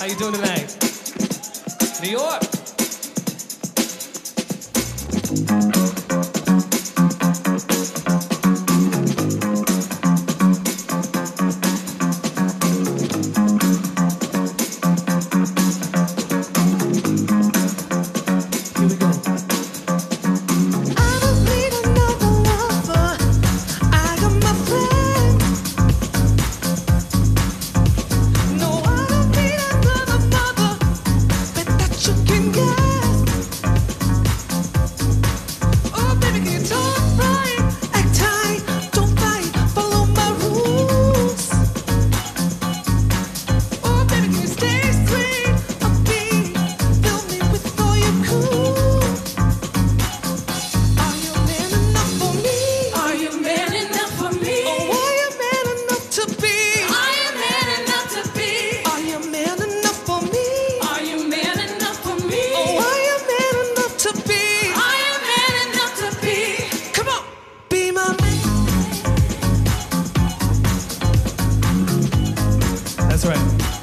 How you doing tonight? New York. That's right.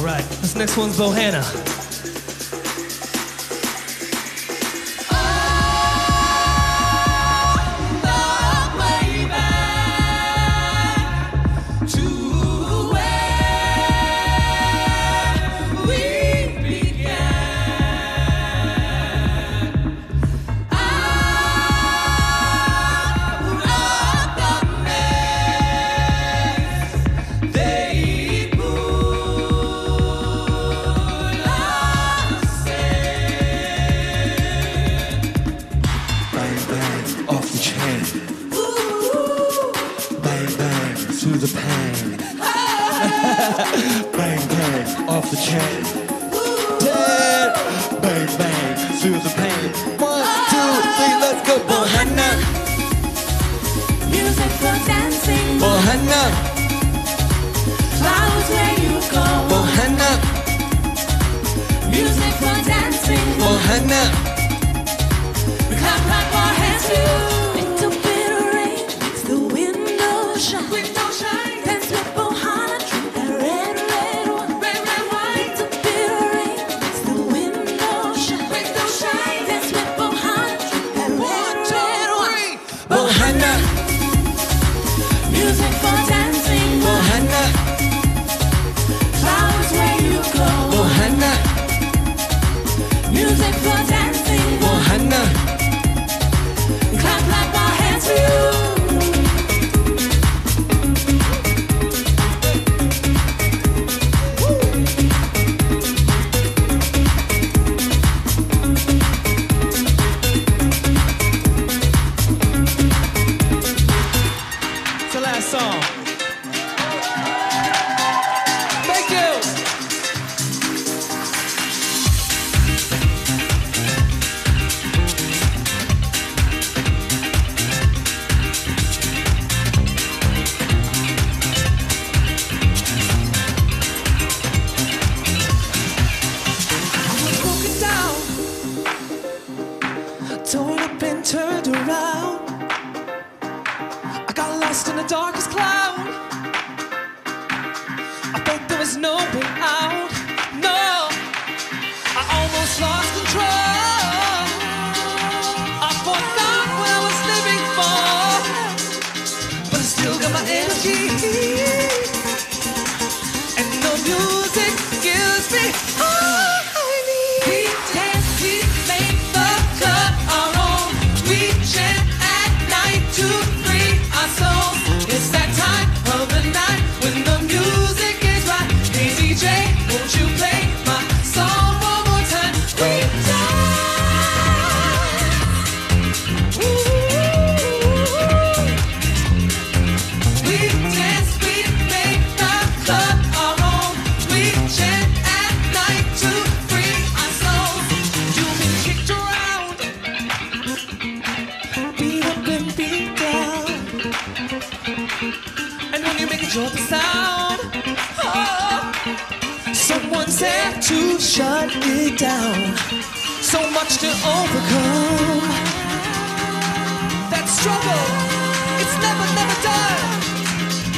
All right, this next one's Bohanna. off the chain. Dead. Bang, bang, feel the pain. To shut it down. So much to overcome. That struggle, it's never, never done.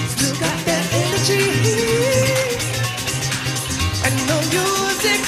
Still got that energy. And the music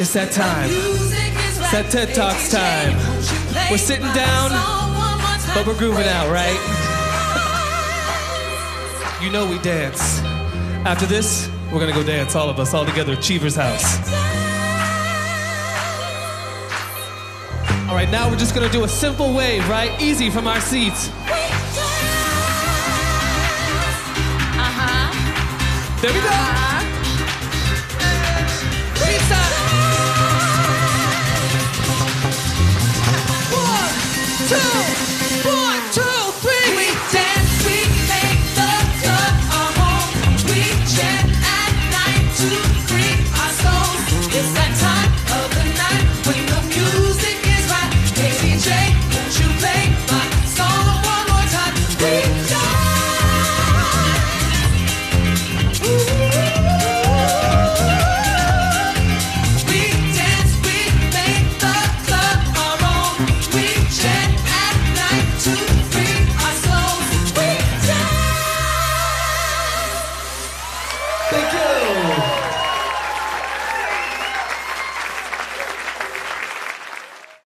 It's that time. Of the night. It's that TED Talks time. We're sitting down, but we're grooving out, right? You know we dance. After this, we're gonna go dance, all of us, all together at Cheever's house. All right, now we're just gonna do a simple wave, right? Easy from our seats. Uh huh. There we go. Uh-huh.